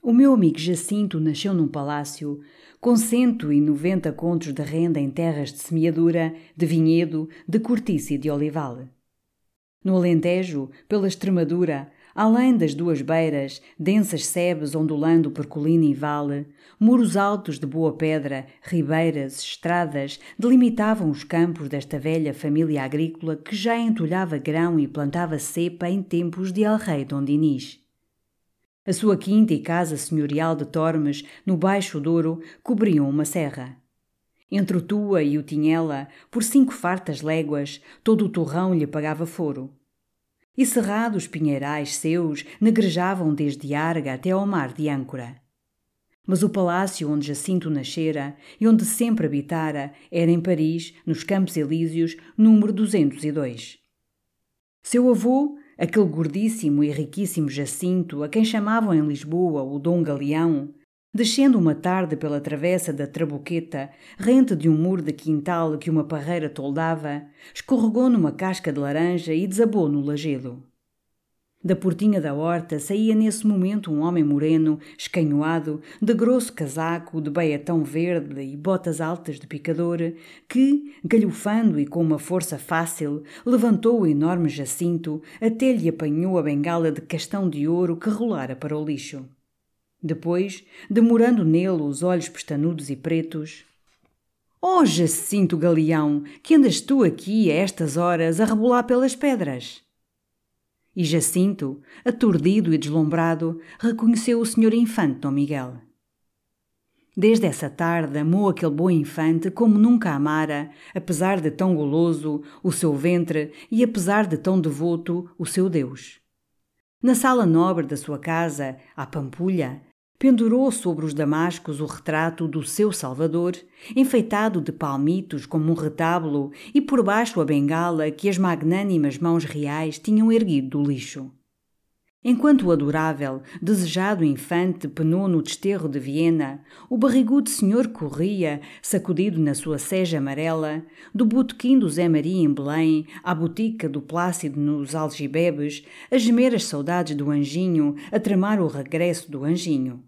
O meu amigo Jacinto nasceu num palácio com cento e noventa contos de renda em terras de semeadura, de vinhedo, de cortiça e de olival. No Alentejo, pela Extremadura, além das duas beiras, densas sebes ondulando por colina e vale, muros altos de boa pedra, ribeiras, estradas, delimitavam os campos desta velha família agrícola que já entulhava grão e plantava cepa em tempos de El-Rei Dom Dinis. A sua quinta e casa senhorial de Tormes, no Baixo Douro, cobriam uma serra. Entre o Tua e o Tinhela, por cinco fartas léguas, todo o torrão lhe pagava foro. E cerrados pinheirais seus negrejavam desde Arga até ao mar de Âncora. Mas o palácio onde Jacinto nascera e onde sempre habitara era em Paris, nos Campos Elíseos, número 202. Seu avô, aquele gordíssimo e riquíssimo Jacinto, a quem chamavam em Lisboa o Dom Galeão, descendo uma tarde pela travessa da Trabuqueta, rente de um muro de quintal que uma parreira toldava, escorregou numa casca de laranja e desabou no lajedo. Da portinha da horta saía nesse momento um homem moreno, escanhoado, de grosso casaco, de baiatão verde e botas altas de picador, que, galhofando e com uma força fácil, levantou o enorme jacinto até lhe apanhou a bengala de castão de ouro que rolara para o lixo. Depois, demorando nele os olhos pestanudos e pretos, Oh, Jacinto Galeão, que andas tu aqui a estas horas a rebolar pelas pedras? E Jacinto, aturdido e deslumbrado, reconheceu o senhor infante Dom Miguel. Desde essa tarde amou aquele bom infante como nunca amara, apesar de tão goloso, o seu ventre e apesar de tão devoto, o seu Deus. Na sala nobre da sua casa, à Pampulha, pendurou sobre os damascos o retrato do seu Salvador, enfeitado de palmitos como um retábulo, e por baixo a bengala que as magnânimas mãos reais tinham erguido do lixo. Enquanto o adorável, desejado infante penou no desterro de Viena, o barrigudo senhor corria, sacudido na sua seja amarela, do botequim do Zé Maria em Belém à botica do Plácido nos Algibebes, a gemer as saudades do anjinho, a tramar o regresso do anjinho.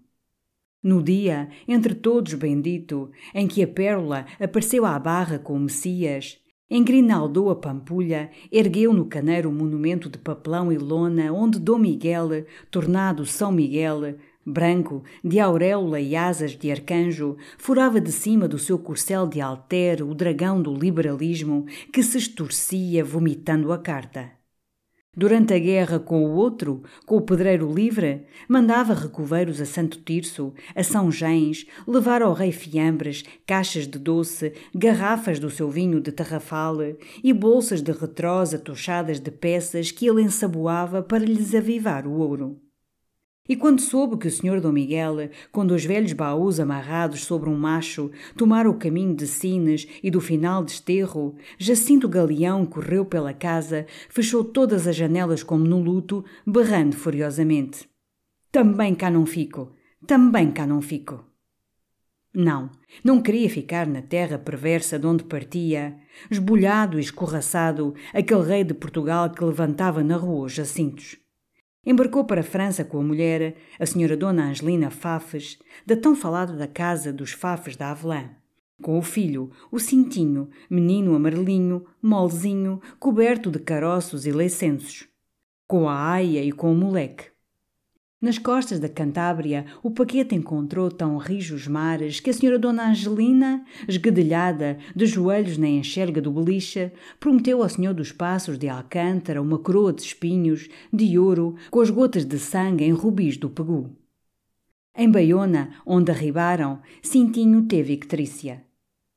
No dia, entre todos bendito, em que a pérola apareceu à barra com o Messias, engrinaldou a pampulha, ergueu no caneiro um monumento de papelão e lona onde Dom Miguel, tornado São Miguel, branco, de auréola e asas de arcanjo, furava de cima do seu corcel de alter o dragão do liberalismo que se estorcia vomitando a carta. Durante a guerra com o outro, com o pedreiro livre, mandava recoveiros a Santo Tirso, a São Gens, levar ao rei fiambres, caixas de doce, garrafas do seu vinho de tarrafal e bolsas de retrosa tochadas de peças que ele ensaboava para lhes avivar o ouro. E quando soube que o senhor Dom Miguel, com dois velhos baús amarrados sobre um macho, tomara o caminho de Sines e do final de Esterro, Jacinto Galeão correu pela casa, fechou todas as janelas como no luto, berrando furiosamente. Também cá não fico, também cá não fico. Não, não queria ficar na terra perversa de onde partia, esbulhado e escorraçado, aquele rei de Portugal que levantava na rua os Jacintos. Embarcou para a França com a mulher, a senhora Dona Angelina Fafes, da tão falada da casa dos Fafes da Avelã. Com o filho, o Cintinho, menino amarelinho, molzinho, coberto de caroços e leicenços. Com a aia e com o moleque. Nas costas da Cantábria, o paquete encontrou tão rijos mares que a senhora Dona Angelina, esguedelhada, de joelhos na enxerga do beliche, prometeu ao senhor dos passos de Alcântara uma coroa de espinhos, de ouro, com as gotas de sangue em rubis do Pegu. Em Baiona, onde arribaram, Cintinho teve ictrícia.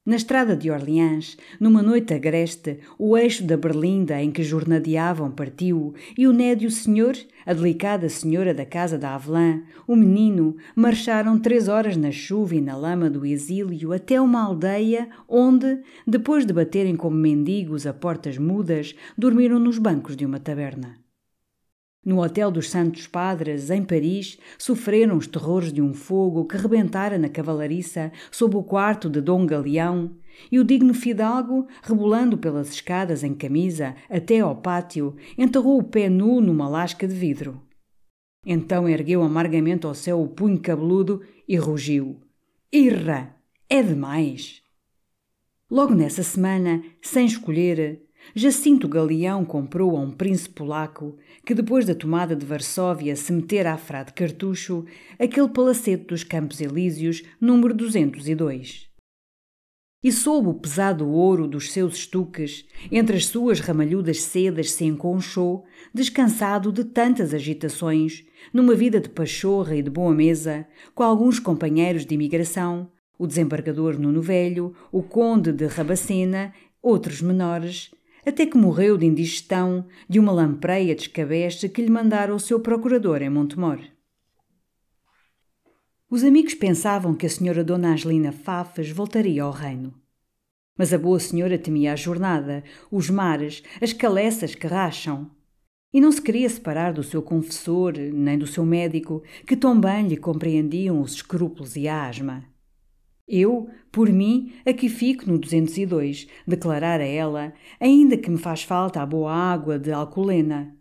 Na estrada de Orleans, numa noite agreste, o eixo da berlinda em que jornadeavam partiu, e o nédio senhor, a delicada senhora da casa da Avelã, o menino, marcharam três horas na chuva e na lama do exílio até uma aldeia onde, depois de baterem como mendigos a portas mudas, dormiram nos bancos de uma taberna. No Hotel dos Santos Padres, em Paris, sofreram os terrores de um fogo que rebentara na cavalariça sob o quarto de Dom Galeão, e o digno fidalgo, rebolando pelas escadas em camisa até ao pátio, enterrou o pé nu numa lasca de vidro. Então ergueu amargamente ao céu o punho cabeludo e rugiu: Irra! É demais! Logo nessa semana, sem escolher, Jacinto Galeão comprou a um príncipe polaco que, depois da tomada de Varsóvia, se metera à frade cartucho, aquele palacete dos Campos Elíseos, número 202. E sob o pesado ouro dos seus estuques, entre as suas ramalhudas sedas se enconchou, descansado de tantas agitações, numa vida de pachorra e de boa mesa, com alguns companheiros de imigração, o desembargador Nuno Velho, o conde de Rabacena, outros menores, até que morreu de indigestão de uma lampreia descabeste que lhe mandara o seu procurador em Montemor. Os amigos pensavam que a senhora Dona Angelina Fafas voltaria ao reino. Mas a boa senhora temia a jornada, os mares, as caleças que racham. E não se queria separar do seu confessor, nem do seu médico, que tão bem lhe compreendiam os escrúpulos e a asma. Eu, por mim, aqui fico no 202, declarara ela, ainda que me faz falta a boa água de Alcolena.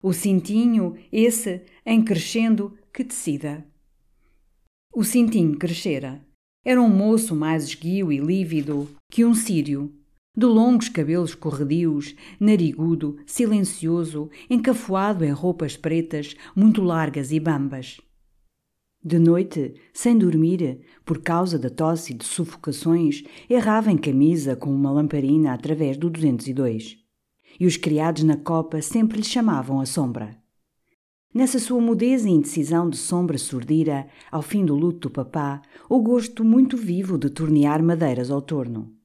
O cintinho, esse, em crescendo, que decida. O cintinho crescera. Era um moço mais esguio e lívido que um sírio, de longos cabelos corredios, narigudo, silencioso, encafuado em roupas pretas, muito largas e bambas. De noite, sem dormir, por causa da tosse e de sufocações, errava em camisa com uma lamparina através do 202. E os criados na copa sempre lhe chamavam a sombra. Nessa sua mudeza e indecisão de sombra surdira, ao fim do luto do papá, o gosto muito vivo de tornear madeiras ao torno.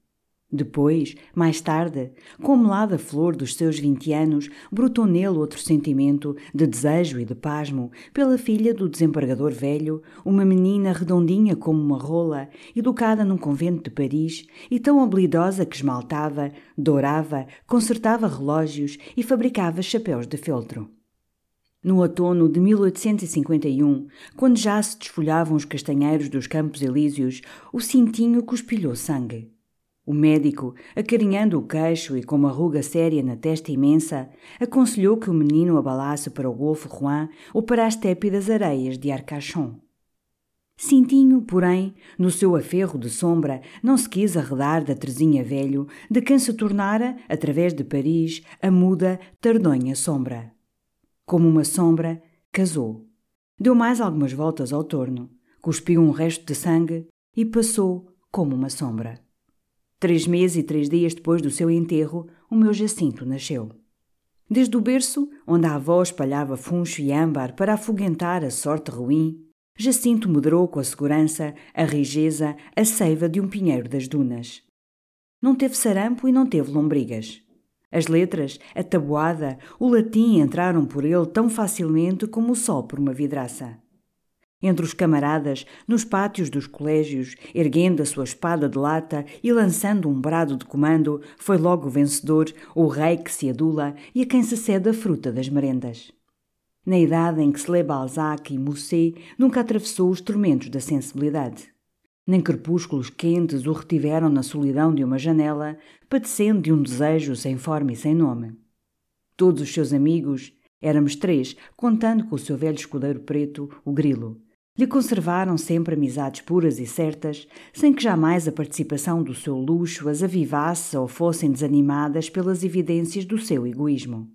Depois, mais tarde, com a melada flor dos seus vinte anos, brotou nele outro sentimento de desejo e de pasmo pela filha do desembargador velho, uma menina redondinha como uma rola, educada num convento de Paris e tão habilidosa que esmaltava, dourava, consertava relógios e fabricava chapéus de feltro. No outono de 1851, quando já se desfolhavam os castanheiros dos Campos Elíseos, o cintinho cuspilhou sangue. O médico, acarinhando o queixo e com uma ruga séria na testa imensa, aconselhou que o menino abalasse para o Golfo Juan ou para as tépidas areias de Arcachon. Cintinho, porém, no seu aferro de sombra, não se quis arredar da Terezinha Velho, de quem se tornara, através de Paris, a muda Tardonha Sombra. Como uma sombra, casou. Deu mais algumas voltas ao torno, cuspiu um resto de sangue e passou como uma sombra. Três meses e três dias depois do seu enterro, o meu Jacinto nasceu. Desde o berço, onde a avó espalhava funcho e âmbar para afoguentar a sorte ruim, Jacinto moderou com a segurança, a rigeza, a seiva de um pinheiro das dunas. Não teve sarampo e não teve lombrigas. As letras, a tabuada, o latim entraram por ele tão facilmente como o sol por uma vidraça entre os camaradas, nos pátios dos colégios, erguendo a sua espada de lata e lançando um brado de comando, foi logo o vencedor, o rei que se adula e a quem se cede a fruta das merendas. Na idade em que se lê Balzac e Musset, nunca atravessou os tormentos da sensibilidade. Nem crepúsculos quentes o retiveram na solidão de uma janela, padecendo de um desejo sem forma e sem nome. Todos os seus amigos, éramos três, contando com o seu velho escudeiro preto, o Grilo, lhe conservaram sempre amizades puras e certas, sem que jamais a participação do seu luxo as avivasse ou fossem desanimadas pelas evidências do seu egoísmo.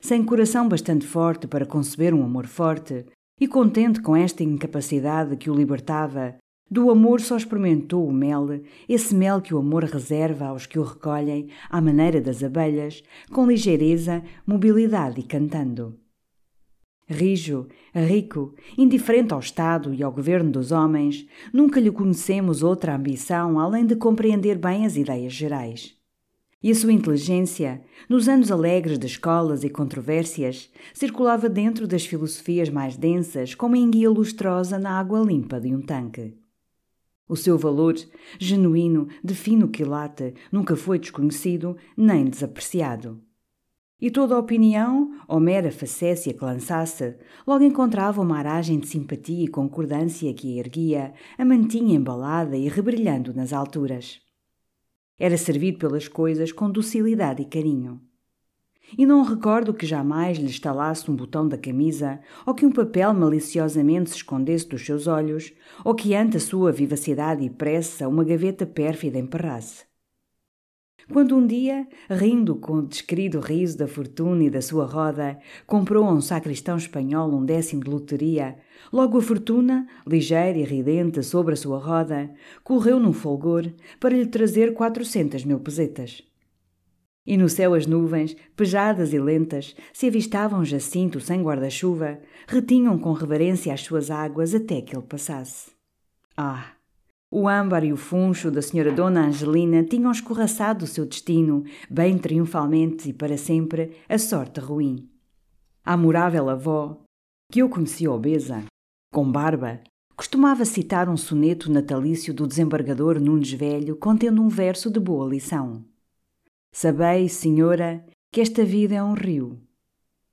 Sem coração bastante forte para conceber um amor forte, e contente com esta incapacidade que o libertava, do amor só experimentou o mel, esse mel que o amor reserva aos que o recolhem, à maneira das abelhas, com ligeireza, mobilidade e cantando. Rijo, rico, indiferente ao Estado e ao governo dos homens, nunca lhe conhecemos outra ambição além de compreender bem as ideias gerais. E a sua inteligência, nos anos alegres de escolas e controvérsias, circulava dentro das filosofias mais densas como enguia lustrosa na água limpa de um tanque. O seu valor, genuíno, de fino quilate, nunca foi desconhecido nem desapreciado. E toda opinião, ou mera facécia que lançasse, logo encontrava uma aragem de simpatia e concordância que a erguia, a mantinha embalada e rebrilhando nas alturas. Era servido pelas coisas com docilidade e carinho. E não recordo que jamais lhe estalasse um botão da camisa, ou que um papel maliciosamente se escondesse dos seus olhos, ou que ante a sua vivacidade e pressa uma gaveta pérfida emperrasse. Quando um dia, rindo com o desquerido riso da fortuna e da sua roda, comprou a um sacristão espanhol um décimo de loteria, logo a fortuna, ligeira e ridente sobre a sua roda, correu num folgor para lhe trazer quatrocentas mil pesetas. E no céu as nuvens, pejadas e lentas, se avistavam Jacinto sem guarda-chuva, retinham com reverência as suas águas até que ele passasse. Ah! O âmbar e o funcho da senhora Dona Angelina tinham escorraçado o seu destino, bem triunfalmente e para sempre, a sorte ruim. A amorável avó, que eu conhecia obesa, com barba, costumava citar um soneto natalício do desembargador Nunes Velho contendo um verso de boa lição. Sabei, senhora, que esta vida é um rio,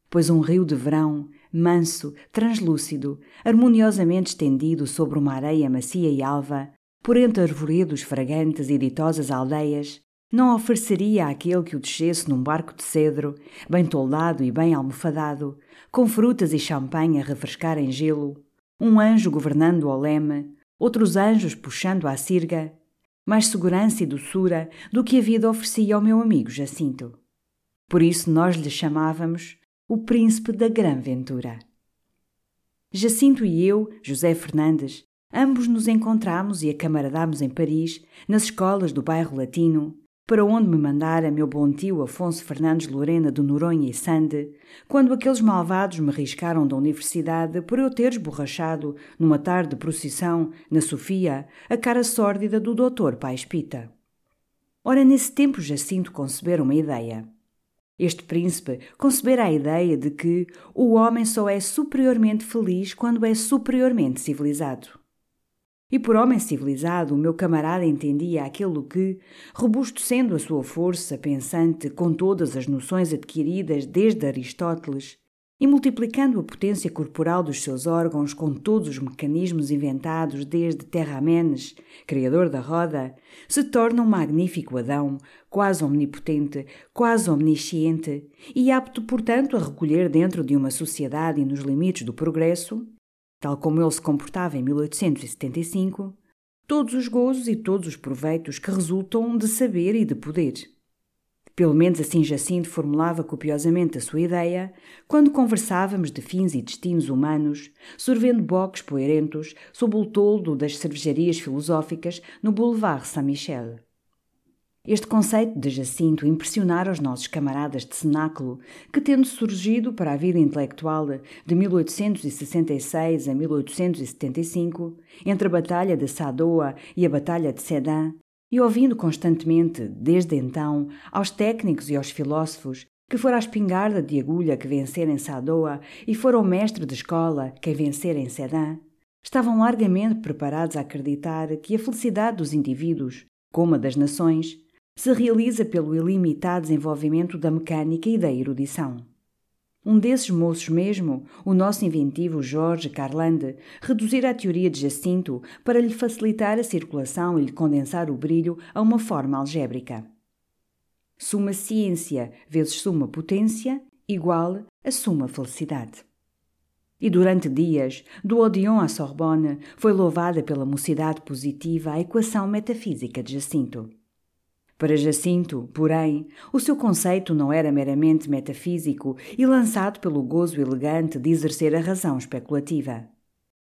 pois um rio de verão, manso, translúcido, harmoniosamente estendido sobre uma areia macia e alva, por entre arvoredos fragantes e ditosas aldeias, não ofereceria àquele que o descesse num barco de cedro, bem toldado e bem almofadado, com frutas e champanhe a refrescar em gelo, um anjo governando o leme, outros anjos puxando a sirga, mais segurança e doçura do que a vida oferecia ao meu amigo Jacinto. Por isso nós lhe chamávamos o príncipe da Gran Ventura. Jacinto e eu, José Fernandes, Ambos nos encontramos e acamaradámos em Paris, nas escolas do bairro Latino, para onde me mandara meu bom tio Afonso Fernandes Lorena de Noronha e Sande, quando aqueles malvados me riscaram da universidade por eu ter esborrachado, numa tarde de procissão, na Sofia, a cara sórdida do doutor Paes Pita. Ora, nesse tempo Jacinto concebera uma ideia. Este príncipe concebera a ideia de que o homem só é superiormente feliz quando é superiormente civilizado. E por homem civilizado, o meu camarada entendia aquilo que, robusto sendo a sua força pensante com todas as noções adquiridas desde Aristóteles, e multiplicando a potência corporal dos seus órgãos com todos os mecanismos inventados desde Terramenes, criador da roda, se torna um magnífico Adão, quase omnipotente, quase omnisciente, e apto, portanto, a recolher dentro de uma sociedade e nos limites do progresso tal como ele se comportava em 1875, todos os gozos e todos os proveitos que resultam de saber e de poder. Pelo menos assim Jacinto formulava copiosamente a sua ideia quando conversávamos de fins e destinos humanos, sorvendo boques poerentos sob o toldo das cervejarias filosóficas no Boulevard Saint-Michel. Este conceito de Jacinto impressionara os nossos camaradas de cenáculo, que, tendo surgido para a vida intelectual de 1866 a 1875, entre a Batalha de Sadoa e a Batalha de Sedan, e ouvindo constantemente, desde então, aos técnicos e aos filósofos que fora a espingarda de agulha que vencer em Sadoa e fora o mestre de escola quem vencer em Sedan, estavam largamente preparados a acreditar que a felicidade dos indivíduos, como a das nações, se realiza pelo ilimitado desenvolvimento da mecânica e da erudição. Um desses moços mesmo, o nosso inventivo Jorge Carlande, reduzira a teoria de Jacinto para lhe facilitar a circulação e lhe condensar o brilho a uma forma algébrica. Suma ciência vezes suma potência igual a suma felicidade. E durante dias, do Odeon à Sorbonne, foi louvada pela mocidade positiva a equação metafísica de Jacinto. Para Jacinto, porém, o seu conceito não era meramente metafísico e lançado pelo gozo elegante de exercer a razão especulativa,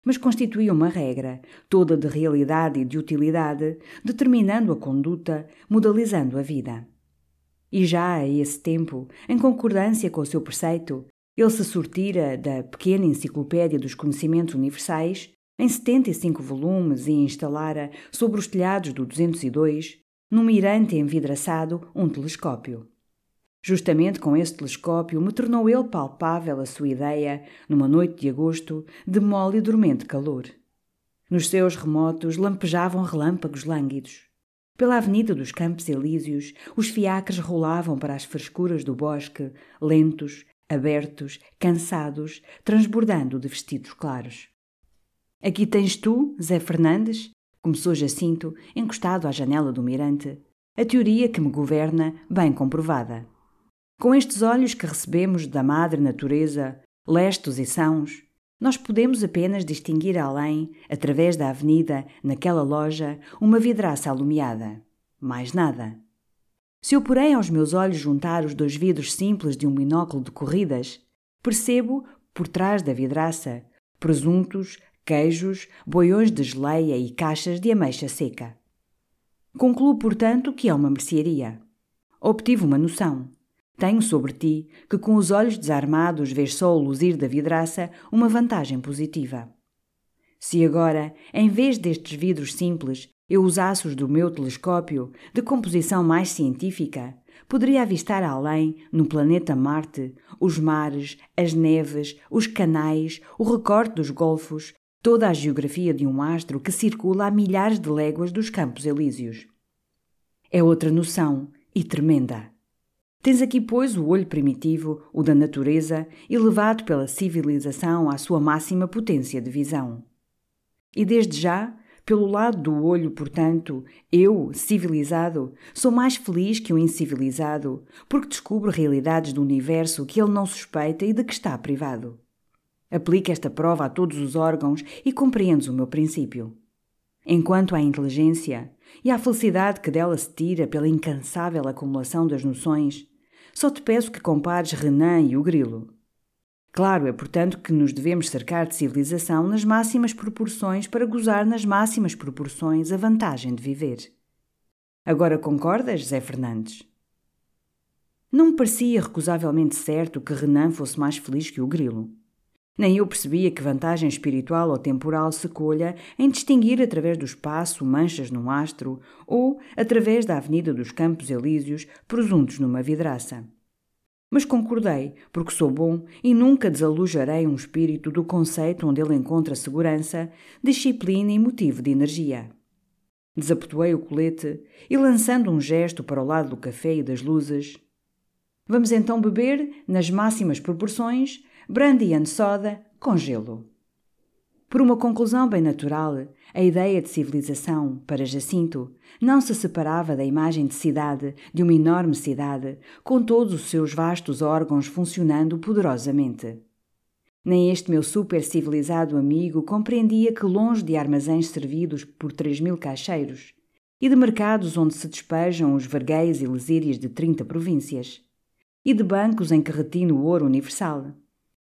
mas constituía uma regra, toda de realidade e de utilidade, determinando a conduta, modalizando a vida. E já a esse tempo, em concordância com o seu preceito, Ele se sortira da pequena enciclopédia dos conhecimentos universais em 75 volumes e instalara sobre os telhados do 202, num mirante envidraçado, um telescópio. Justamente com esse telescópio me tornou ele palpável a sua ideia, numa noite de agosto, de mole e dormente calor. Nos seus remotos lampejavam relâmpagos lânguidos. Pela avenida dos Campos Elíseos, os fiacres rolavam para as frescuras do bosque, lentos, abertos, cansados, transbordando de vestidos claros. Aqui tens tu, Zé Fernandes, começou Jacinto, encostado à janela do mirante, a teoria que me governa, bem comprovada. Com estes olhos que recebemos da madre natureza, lestos e sãos, nós podemos apenas distinguir além, através da avenida, naquela loja, uma vidraça alumiada. Mais nada. Se eu porém aos meus olhos juntar os dois vidros simples de um binóculo de corridas, percebo, por trás da vidraça, presuntos, queijos, boiões de geleia e caixas de ameixa seca. Concluo, portanto, que é uma mercearia. Obtive uma noção. Tenho sobre ti que com os olhos desarmados vês só o luzir da vidraça uma vantagem positiva. Se agora, em vez destes vidros simples, eu usasse os do meu telescópio, de composição mais científica, poderia avistar além, no planeta Marte, os mares, as neves, os canais, o recorte dos golfos, toda a geografia de um astro que circula a milhares de léguas dos Campos Elíseos. É outra noção, e tremenda. Tens aqui, pois, o olho primitivo, o da natureza, elevado pela civilização à sua máxima potência de visão. E desde já, pelo lado do olho, portanto, eu, civilizado, sou mais feliz que o incivilizado, porque descubro realidades do universo que ele não suspeita e de que está privado. Aplica esta prova a todos os órgãos e compreendes o meu princípio. Enquanto à inteligência e à felicidade que dela se tira pela incansável acumulação das noções, só te peço que compares Renan e o grilo. Claro, é portanto que nos devemos cercar de civilização nas máximas proporções para gozar nas máximas proporções a vantagem de viver. Agora concordas, Zé Fernandes? Não me parecia recusavelmente certo que Renan fosse mais feliz que o grilo. Nem eu percebia que vantagem espiritual ou temporal se colha em distinguir através do espaço manchas num astro ou, através da Avenida dos Campos Elíseos, presuntos numa vidraça. Mas concordei, porque sou bom e nunca desalojarei um espírito do conceito onde ele encontra segurança, disciplina e motivo de energia. Desapotoei o colete e, lançando um gesto para o lado do café e das luzes, Vamos então beber, nas máximas proporções, brandy and soda com gelo. Por uma conclusão bem natural, a ideia de civilização, para Jacinto, não se separava da imagem de cidade, de uma enorme cidade, com todos os seus vastos órgãos funcionando poderosamente. Nem este meu super civilizado amigo compreendia que, longe de armazéns servidos por três mil caixeiros e de mercados onde se despejam os verguéis e lesírias de trinta províncias, e de bancos em que retina o ouro universal,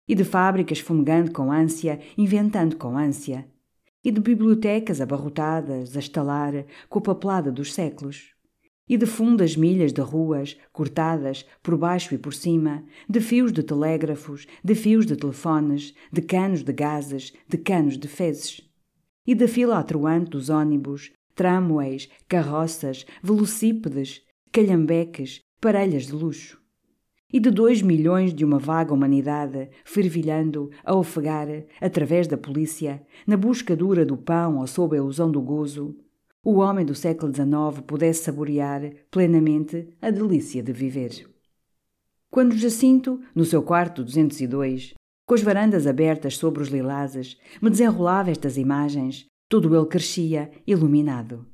e de fábricas fumegando com ânsia, inventando com ânsia, e de bibliotecas abarrotadas a estalar com a papelada dos séculos, e de fundas milhas de ruas, cortadas por baixo e por cima, de fios de telégrafos, de fios de telefones, de canos de gases, de canos de fezes, e da fila atroante dos ônibus, tramways, carroças, velocípedes, calhambeques, parelhas de luxo e de dois milhões de uma vaga humanidade fervilhando, a ofegar, através da polícia, na busca dura do pão ou sob a ilusão do gozo, o homem do século XIX pudesse saborear plenamente a delícia de viver. Quando Jacinto, no seu quarto 202, com as varandas abertas sobre os lilazes, me desenrolava estas imagens, todo ele crescia, iluminado.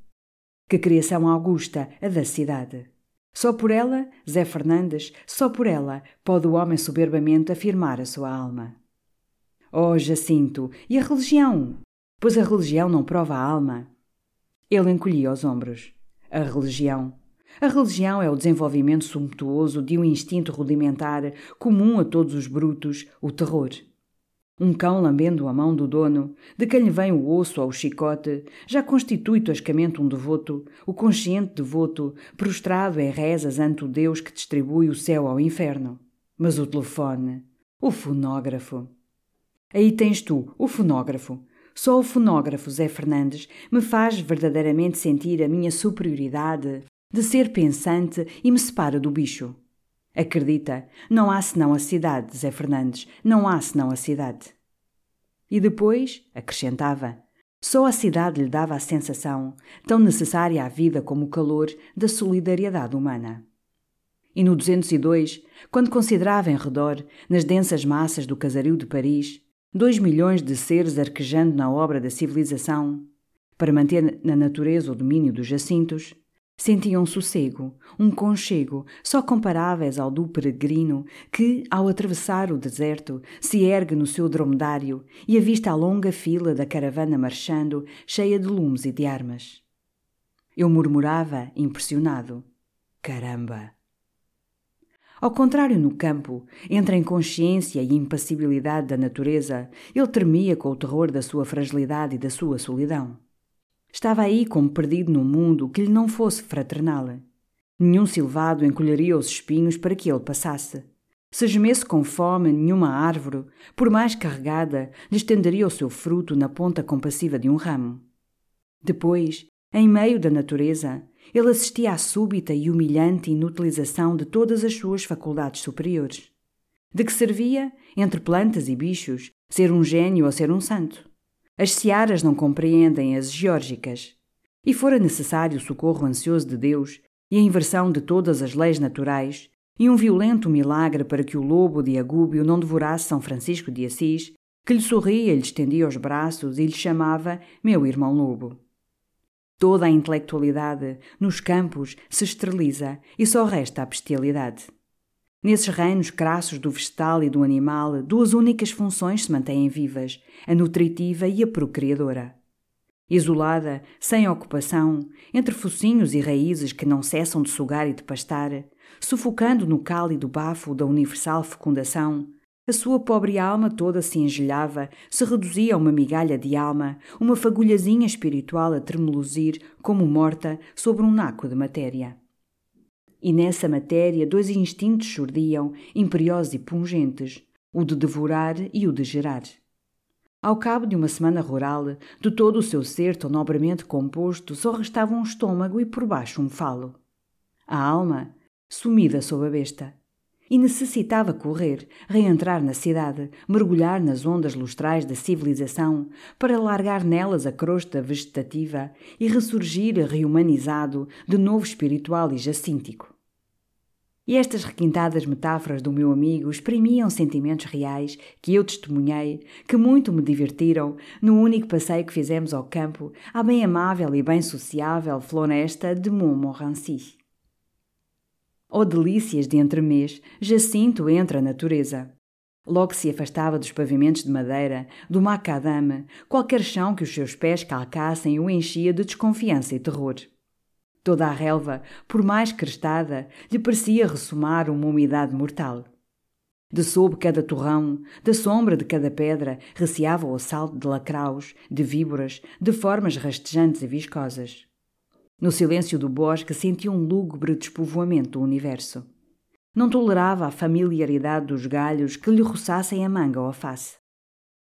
Que criação augusta a da cidade! Só por ela, Zé Fernandes, só por ela, pode o homem soberbamente afirmar a sua alma. Oh, Jacinto, e a religião? Pois a religião não prova a alma. Ele encolhia os ombros. A religião. A religião é o desenvolvimento sumptuoso de um instinto rudimentar comum a todos os brutos, o terror. Um cão lambendo a mão do dono, de quem lhe vem o osso ou o chicote, já constitui toscamente um devoto, o consciente devoto, prostrado em rezas ante o Deus que distribui o céu ao inferno. Mas o telefone, O fonógrafo. Aí tens tu, o fonógrafo. Só o fonógrafo Zé Fernandes me faz verdadeiramente sentir a minha superioridade de ser pensante e me separa do bicho. Acredita, não há senão a cidade, Zé Fernandes, não há senão a cidade. E depois, acrescentava, só a cidade lhe dava a sensação, tão necessária à vida como o calor, da solidariedade humana. E no 202, quando considerava em redor, nas densas massas do casario de Paris, dois milhões de seres arquejando na obra da civilização, para manter na natureza o domínio dos jacintos, Sentiam um sossego, um conchego, só comparáveis ao do peregrino que, ao atravessar o deserto, se ergue no seu dromedário e avista a longa fila da caravana marchando, cheia de lumes e de armas. Eu murmurava, impressionado: Caramba! Ao contrário, no campo, entre a inconsciência e impassibilidade da natureza, ele tremia com o terror da sua fragilidade e da sua solidão. Estava aí como perdido num mundo que lhe não fosse fraternal. Nenhum silvado encolheria os espinhos para que ele passasse. Se gemesse com fome, nenhuma árvore, por mais carregada, lhe estenderia o seu fruto na ponta compassiva de um ramo. Depois, em meio da natureza, ele assistia à súbita e humilhante inutilização de todas as suas faculdades superiores. De que servia, entre plantas e bichos, ser um gênio ou ser um santo? As searas não compreendem as geórgicas. E fora necessário o socorro ansioso de Deus e a inversão de todas as leis naturais, e um violento milagre para que o lobo de Agúbio não devorasse São Francisco de Assis, que lhe sorria lhe estendia os braços e lhe chamava meu irmão lobo. Toda a intelectualidade, nos campos, se esteriliza e só resta a bestialidade. Nesses reinos crassos do vegetal e do animal, duas únicas funções se mantêm vivas: a nutritiva e a procriadora. Isolada, sem ocupação, entre focinhos e raízes que não cessam de sugar e de pastar, sufocando no cálido bafo da universal fecundação, a sua pobre alma toda se engelhava, se reduzia a uma migalha de alma, uma fagulhazinha espiritual a tremuluzir, como morta, sobre um naco de matéria. E nessa matéria dois instintos surdiam, imperiosos e pungentes, o de devorar e o de gerar. Ao cabo de uma semana rural, de todo o seu ser tão nobremente composto, só restava um estômago e por baixo um falo. A alma, sumida sob a besta. E necessitava correr, reentrar na cidade, mergulhar nas ondas lustrais da civilização, para largar nelas a crosta vegetativa e ressurgir rehumanizado, de novo espiritual e jacíntico. E estas requintadas metáforas do meu amigo exprimiam sentimentos reais que eu testemunhei, que muito me divertiram no único passeio que fizemos ao campo, à bem amável e bem sociável floresta de Montmorency. Oh delícias de entremês, Jacinto entre a natureza. Logo se afastava dos pavimentos de madeira, do macadame, qualquer chão que os seus pés calcassem o enchia de desconfiança e terror. Toda a relva, por mais crestada, lhe parecia ressumar uma umidade mortal. De sob cada torrão, da sombra de cada pedra, receava o assalto de lacraus, de víboras, de formas rastejantes e viscosas. No silêncio do bosque sentia um lúgubre despovoamento do universo. Não tolerava a familiaridade dos galhos que lhe roçassem a manga ou a face.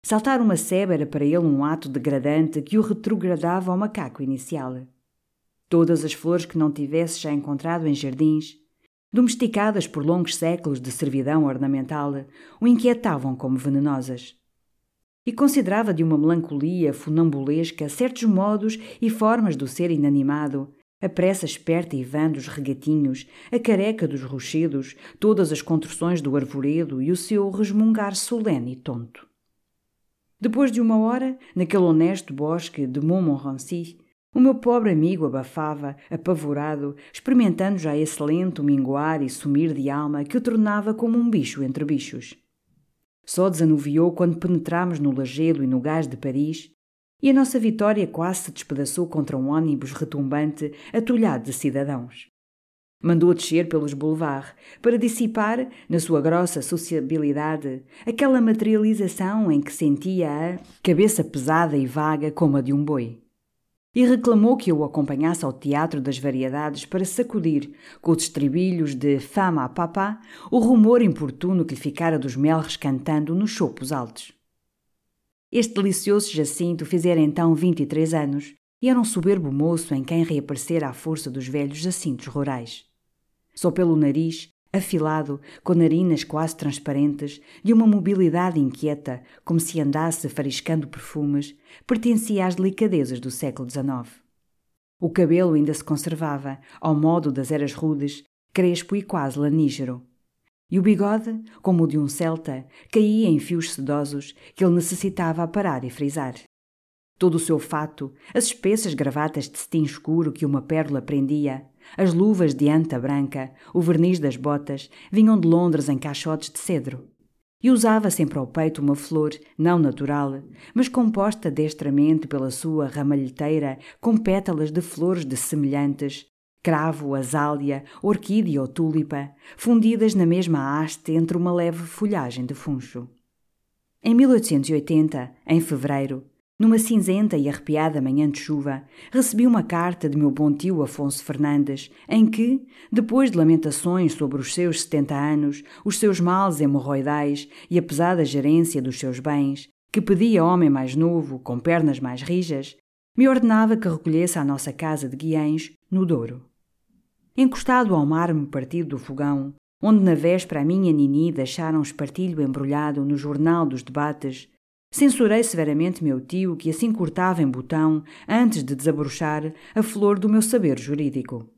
Saltar uma sebe era para ele um ato degradante que o retrogradava ao macaco inicial. Todas as flores que não tivesse já encontrado em jardins, domesticadas por longos séculos de servidão ornamental, o inquietavam como venenosas. E considerava de uma melancolia funambulesca certos modos e formas do ser inanimado, a pressa esperta e vã dos regatinhos, a careca dos rochedos, todas as construções do arvoredo e o seu resmungar solene e tonto. Depois de uma hora, naquele honesto bosque de Montmorency, o meu pobre amigo abafava, apavorado, experimentando já esse lento minguar e sumir de alma que o tornava como um bicho entre bichos. Só desanuviou quando penetramos no Lagedo e no Gás de Paris, e a nossa vitória quase se despedaçou contra um ônibus retumbante atulhado de cidadãos. Mandou descer pelos boulevards para dissipar, na sua grossa sociabilidade, aquela materialização em que sentia a cabeça pesada e vaga como a de um boi. E reclamou que eu o acompanhasse ao Teatro das Variedades para sacudir, com os estribilhos de Fama a Papá, o rumor importuno que lhe ficara dos melres cantando nos chopos altos. Este delicioso Jacinto fizera então 23 anos e era um soberbo moço em quem reaparecera a força dos velhos jacintos rurais. Só pelo nariz, afilado, com narinas quase transparentes, de uma mobilidade inquieta, como se andasse fariscando perfumes, pertencia às delicadezas do século XIX. O cabelo ainda se conservava, ao modo das eras rudes, crespo e quase lanígero. E o bigode, como o de um celta, caía em fios sedosos que ele necessitava aparar e frisar. Todo o seu fato, as espessas gravatas de cetim escuro que uma pérola prendia, as luvas de anta branca, o verniz das botas, vinham de Londres em caixotes de cedro. E usava sempre ao peito uma flor, não natural, mas composta destramente pela sua ramalheteira com pétalas de flores de semelhantes, cravo, azália, orquídea ou túlipa, fundidas na mesma haste entre uma leve folhagem de funcho. Em 1880, em fevereiro, numa cinzenta e arrepiada manhã de chuva, recebi uma carta de meu bom tio Afonso Fernandes, em que, depois de lamentações sobre os seus setenta anos, os seus males hemorroidais e a pesada gerência dos seus bens, que pedia homem mais novo, com pernas mais rijas, me ordenava que recolhesse à nossa casa de Guiães, no Douro. Encostado ao mármore partido do fogão, onde na véspera a minha Nini deixara um espartilho embrulhado no jornal dos debates, Censurei severamente meu tio, que assim cortava em botão, antes de desabrochar, a flor do meu saber jurídico.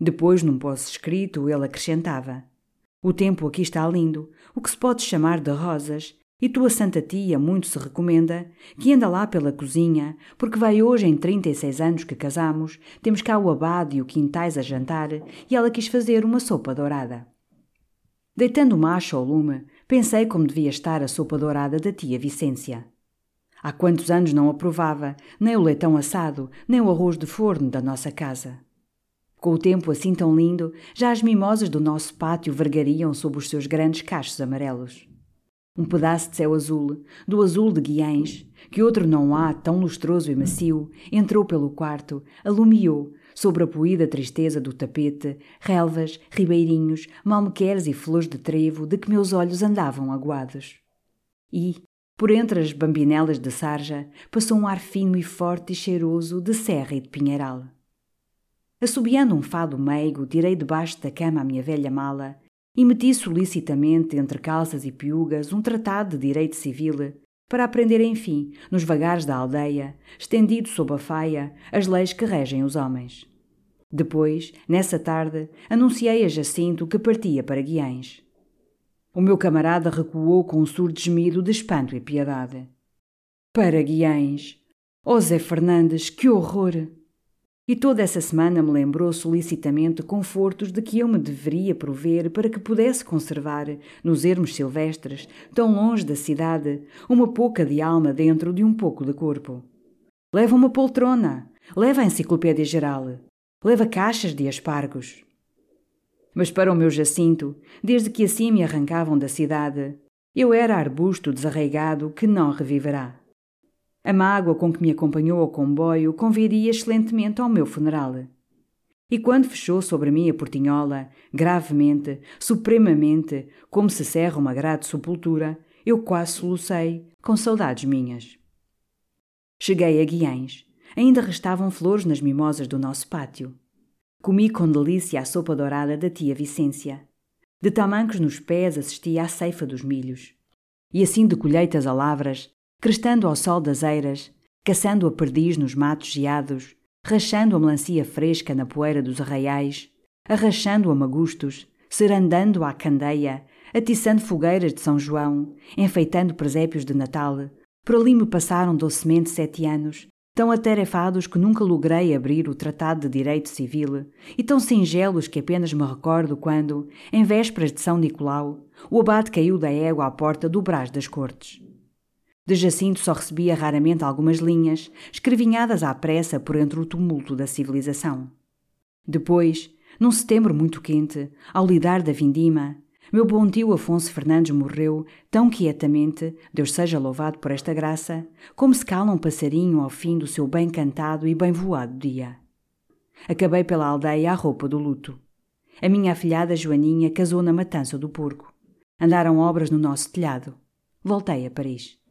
Depois, num posse escrito, ele acrescentava: O tempo aqui está lindo, o que se pode chamar de rosas, e tua santa tia muito se recomenda que anda lá pela cozinha, porque vai hoje em trinta e seis anos que casamos, temos cá o abade e o quintais a jantar, e ela quis fazer uma sopa dourada. Deitando o macho ao lume, pensei como devia estar a sopa dourada da tia Vicência. Há quantos anos não a provava, nem o leitão assado, nem o arroz de forno da nossa casa. Com o tempo assim tão lindo, já as mimosas do nosso pátio vergariam sob os seus grandes cachos amarelos. Um pedaço de céu azul, do azul de Guiães, que outro não há tão lustroso e macio, entrou pelo quarto, alumiou, sobre a poída tristeza do tapete, relvas, ribeirinhos, malmequeres e flores de trevo de que meus olhos andavam aguados. E, por entre as bambinelas de sarja, passou um ar fino e forte e cheiroso de serra e de pinheiral. Assobiando um fado meigo, tirei debaixo da cama a minha velha mala e meti solicitamente entre calças e piugas um tratado de direito civil para aprender, enfim, nos vagares da aldeia, estendido sob a faia, as leis que regem os homens. Depois, nessa tarde, anunciei a Jacinto que partia para Guiães. O meu camarada recuou com um surdo gemido de espanto e piedade. Para Guiães! Oh Zé Fernandes, que horror! E toda essa semana me lembrou solicitamente confortos de que eu me deveria prover para que pudesse conservar, nos ermos silvestres, tão longe da cidade, uma pouca de alma dentro de um pouco de corpo. Leva uma poltrona, leva a enciclopédia geral, leva caixas de aspargos. Mas para o meu Jacinto, desde que assim me arrancavam da cidade, eu era arbusto desarraigado que não reviverá. A mágoa com que me acompanhou ao comboio conviria excelentemente ao meu funeral. E quando fechou sobre mim a portinhola, gravemente, supremamente, como se cerra uma grade sepultura, eu quase solucei, com saudades minhas. Cheguei a Guiães. Ainda restavam flores nas mimosas do nosso pátio. Comi com delícia a sopa dourada da tia Vicência. De tamancos nos pés assistia à ceifa dos milhos. E assim de colheitas a lavras, crestando ao sol das eiras, caçando a perdiz nos matos geados, rachando a melancia fresca na poeira dos arraiais, arrachando a magustos, serandando à candeia, atiçando fogueiras de São João, enfeitando presépios de Natal. Por ali me passaram docemente sete anos, tão atarefados que nunca logrei abrir o Tratado de Direito Civil, e tão singelos que apenas me recordo quando, em vésperas de São Nicolau, o abade caiu da égua à porta do Brás das Cortes. De Jacinto só recebia raramente algumas linhas, escrevinhadas à pressa por entre o tumulto da civilização. Depois, num setembro muito quente, ao lidar da vindima, Meu bom tio Afonso Fernandes morreu tão quietamente, Deus seja louvado por esta graça, como se cala um passarinho ao fim do seu bem cantado e bem voado dia. Acabei pela aldeia à roupa do luto. A minha afilhada Joaninha casou na matança do porco. Andaram obras no nosso telhado. Voltei a Paris.